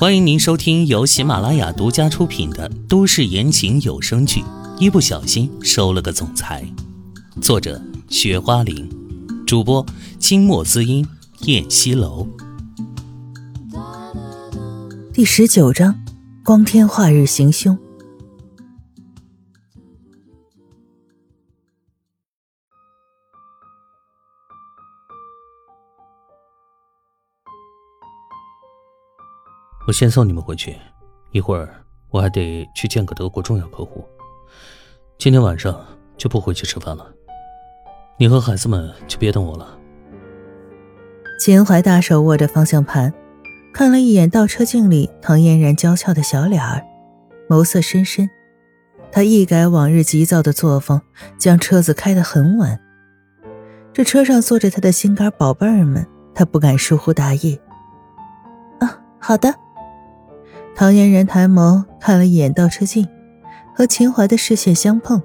欢迎您收听由喜马拉雅独家出品的都市言情有声剧《一不小心收了个总裁》，作者：雪花玲，主播：清墨滋音、燕西楼。第十九章：光天化日行凶。我先送你们回去，一会儿我还得去见个德国重要客户。今天晚上就不回去吃饭了，你和孩子们就别等我了。秦淮大手握着方向盘，看了一眼倒车镜里唐嫣然娇俏的小脸儿，眸色深深。他一改往日急躁的作风，将车子开得很稳。这车上坐着他的心肝宝贝儿们，他不敢疏忽大意。啊，好的。唐嫣然抬眸看了一眼倒车镜，和秦淮的视线相碰。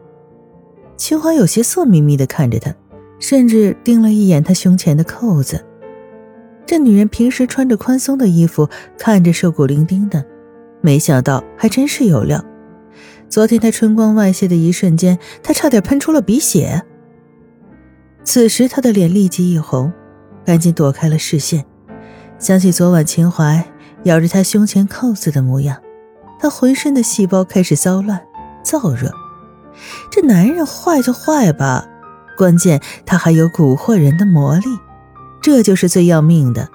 秦淮有些色眯眯的看着他，甚至盯了一眼他胸前的扣子。这女人平时穿着宽松的衣服，看着瘦骨伶仃的，没想到还真是有料。昨天她春光外泄的一瞬间，他差点喷出了鼻血。此时他的脸立即一红，赶紧躲开了视线，想起昨晚秦淮。咬着他胸前扣子的模样，他浑身的细胞开始骚乱、燥热。这男人坏就坏吧，关键他还有蛊惑人的魔力，这就是最要命的。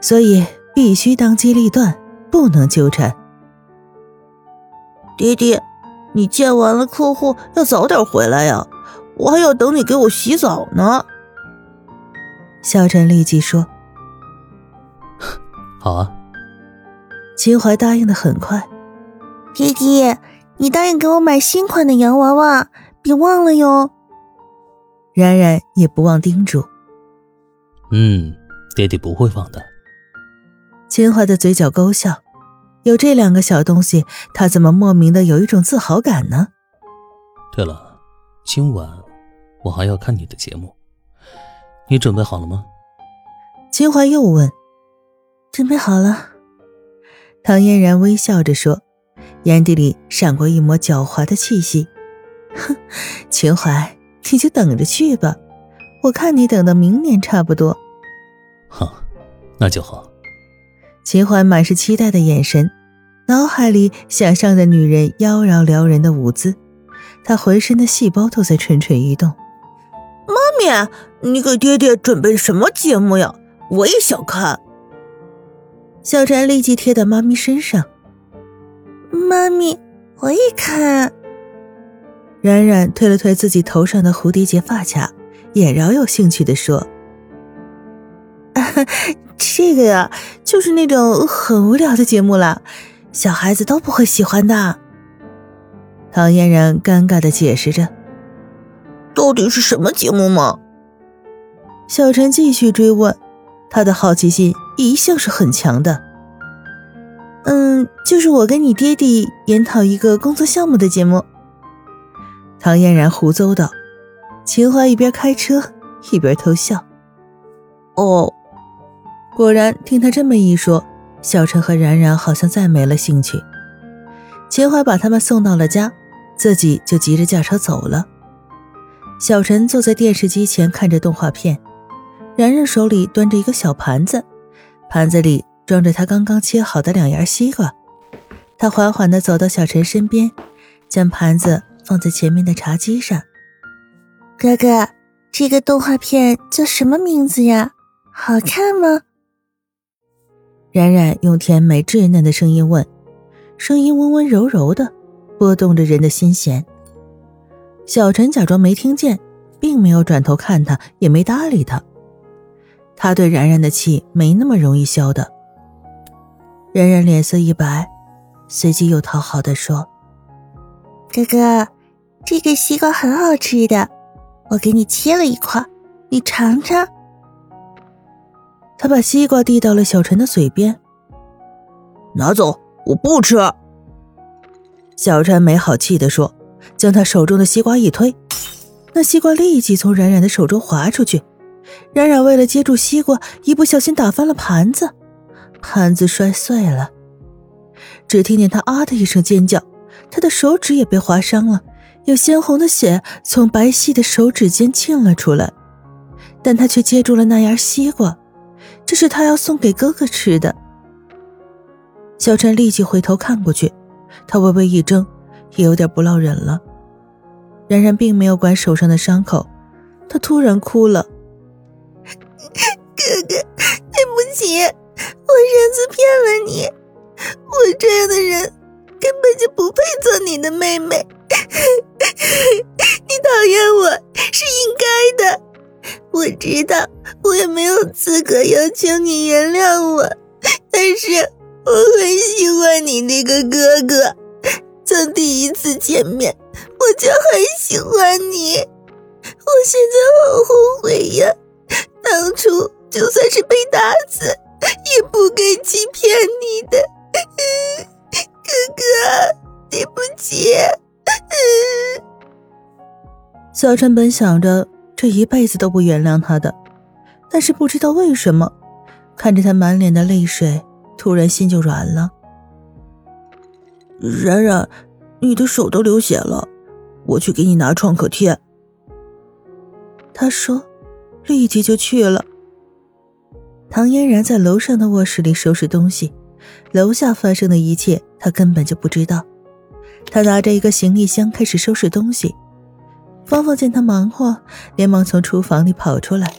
所以必须当机立断，不能纠缠。爹爹，你见完了客户要早点回来呀，我还要等你给我洗澡呢。小陈立即说。好啊，秦淮答应的很快。爹爹，你答应给我买新款的洋娃娃，别忘了哟。冉冉也不忘叮嘱。嗯，爹爹不会忘的。秦淮的嘴角勾笑，有这两个小东西，他怎么莫名的有一种自豪感呢？对了，今晚我还要看你的节目，你准备好了吗？秦淮又问。准备好了，唐嫣然微笑着说，眼底里闪过一抹狡猾的气息。哼，秦淮，你就等着去吧，我看你等到明年差不多。好，那就好。秦淮满是期待的眼神，脑海里想象着女人妖娆撩人的舞姿，他浑身的细胞都在蠢蠢欲动。妈咪，你给爹爹准备什么节目呀？我也想看。小婵立即贴到妈咪身上。妈咪，我也看。冉冉推了推自己头上的蝴蝶结发卡，也饶有兴趣的说：“ 这个呀，就是那种很无聊的节目了，小孩子都不会喜欢的。”唐嫣然尴尬的解释着：“到底是什么节目吗？”小陈继续追问，他的好奇心。一向是很强的，嗯，就是我跟你爹地研讨一个工作项目的节目。唐嫣然胡诌道。秦淮一边开车一边偷笑。哦，果然，听他这么一说，小陈和冉冉好像再没了兴趣。秦淮把他们送到了家，自己就急着驾车走了。小陈坐在电视机前看着动画片，冉冉手里端着一个小盘子。盘子里装着他刚刚切好的两芽西瓜，他缓缓地走到小陈身边，将盘子放在前面的茶几上。哥哥，这个动画片叫什么名字呀？好看吗？冉冉用甜美稚嫩的声音问，声音温温柔柔的，拨动着人的心弦。小陈假装没听见，并没有转头看他，也没搭理他。他对冉冉的气没那么容易消的。冉冉脸色一白，随即又讨好的说：“哥哥，这个西瓜很好吃的，我给你切了一块，你尝尝。”他把西瓜递到了小陈的嘴边，拿走，我不吃。小陈没好气的说，将他手中的西瓜一推，那西瓜立即从冉冉的手中滑出去。冉冉为了接住西瓜，一不小心打翻了盘子，盘子摔碎了。只听见他啊的一声尖叫，他的手指也被划伤了，有鲜红的血从白皙的手指间沁了出来，但他却接住了那芽西瓜，这是他要送给哥哥吃的。小陈立即回头看过去，他微微一怔，也有点不落忍了。冉冉并没有管手上的伤口，他突然哭了：“哥哥，对不起，我上次骗了你。”我这样的人根本就不配做你的妹妹，你讨厌我是应该的。我知道我也没有资格要求你原谅我，但是我很喜欢你那个哥哥，从第一次见面我就很喜欢你。我现在好后悔呀，当初就算是被打死，也不该欺骗你的。哥哥，对不起。小陈本想着这一辈子都不原谅他的，但是不知道为什么，看着他满脸的泪水，突然心就软了。然然，你的手都流血了，我去给你拿创可贴。他说，立即就去了。唐嫣然在楼上的卧室里收拾东西。楼下发生的一切，她根本就不知道。她拿着一个行李箱开始收拾东西。芳芳见她忙活，连忙从厨房里跑出来：“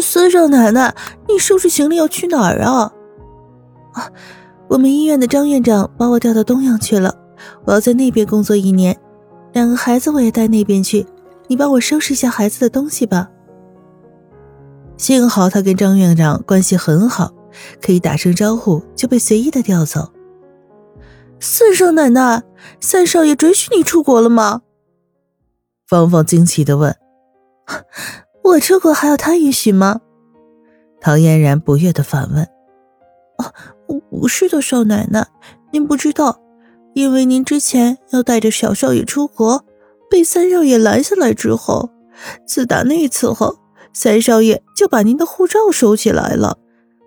孙少奶奶，你收拾行李要去哪儿啊？”“啊，我们医院的张院长把我调到东阳去了，我要在那边工作一年。两个孩子我也带那边去，你帮我收拾一下孩子的东西吧。”幸好他跟张院长关系很好。可以打声招呼，就被随意的调走。四少奶奶，三少爷准许你出国了吗？芳芳惊奇的问。我出国还要他允许吗？唐嫣然不悦的反问。哦，不是的，少奶奶，您不知道，因为您之前要带着小少爷出国，被三少爷拦下来之后，自打那次后，三少爷就把您的护照收起来了。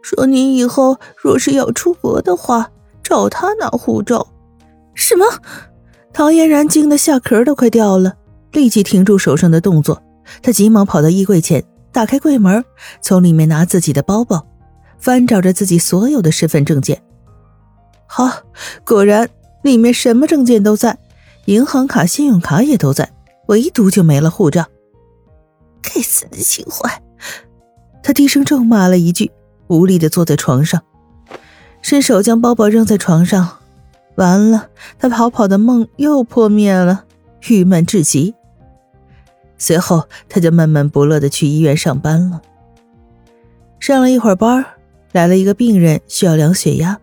说您以后若是要出国的话，找他拿护照。什么？唐嫣然惊得下壳都快掉了，立即停住手上的动作。她急忙跑到衣柜前，打开柜门，从里面拿自己的包包，翻找着自己所有的身份证件。好，果然里面什么证件都在，银行卡、信用卡也都在，唯独就没了护照。该死的秦淮！他低声咒骂了一句。无力的坐在床上，伸手将包包扔在床上，完了，他逃跑的梦又破灭了，郁闷至极。随后，他就闷闷不乐的去医院上班了。上了一会儿班，来了一个病人需要量血压，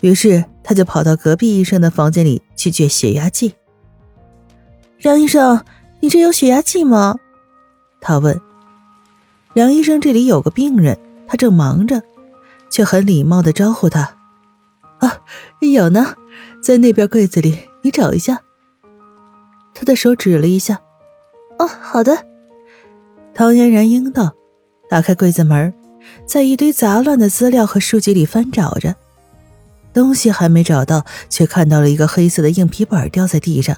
于是他就跑到隔壁医生的房间里去借血压计。梁医生，你这有血压计吗？他问。梁医生这里有个病人。他正忙着，却很礼貌的招呼他：“啊，有呢，在那边柜子里，你找一下。”他的手指了一下：“哦，好的。”唐嫣然应道，打开柜子门，在一堆杂乱的资料和书籍里翻找着，东西还没找到，却看到了一个黑色的硬皮本掉在地上，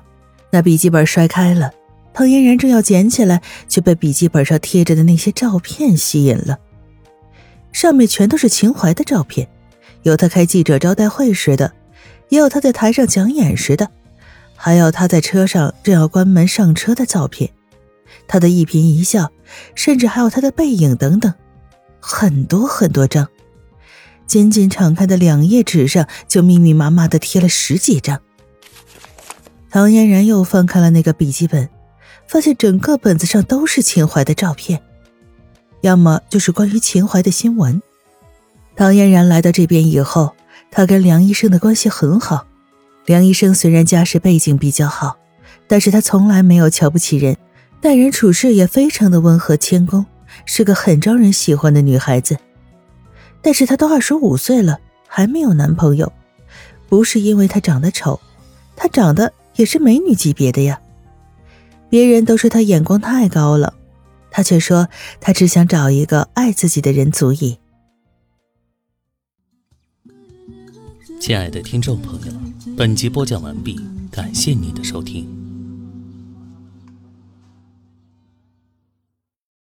那笔记本摔开了。唐嫣然正要捡起来，却被笔记本上贴着的那些照片吸引了。上面全都是秦淮的照片，有他开记者招待会时的，也有他在台上讲演时的，还有他在车上正要关门上车的照片，他的一颦一笑，甚至还有他的背影等等，很多很多张。仅仅敞开的两页纸上，就密密麻麻的贴了十几张。唐嫣然又翻开了那个笔记本，发现整个本子上都是秦淮的照片。要么就是关于秦淮的新闻。唐嫣然来到这边以后，她跟梁医生的关系很好。梁医生虽然家世背景比较好，但是他从来没有瞧不起人，待人处事也非常的温和谦恭，是个很招人喜欢的女孩子。但是她都二十五岁了，还没有男朋友，不是因为她长得丑，她长得也是美女级别的呀。别人都说他眼光太高了，他却说他只想找一个爱自己的人足矣。亲爱的听众朋友，本集播讲完毕，感谢您的收听。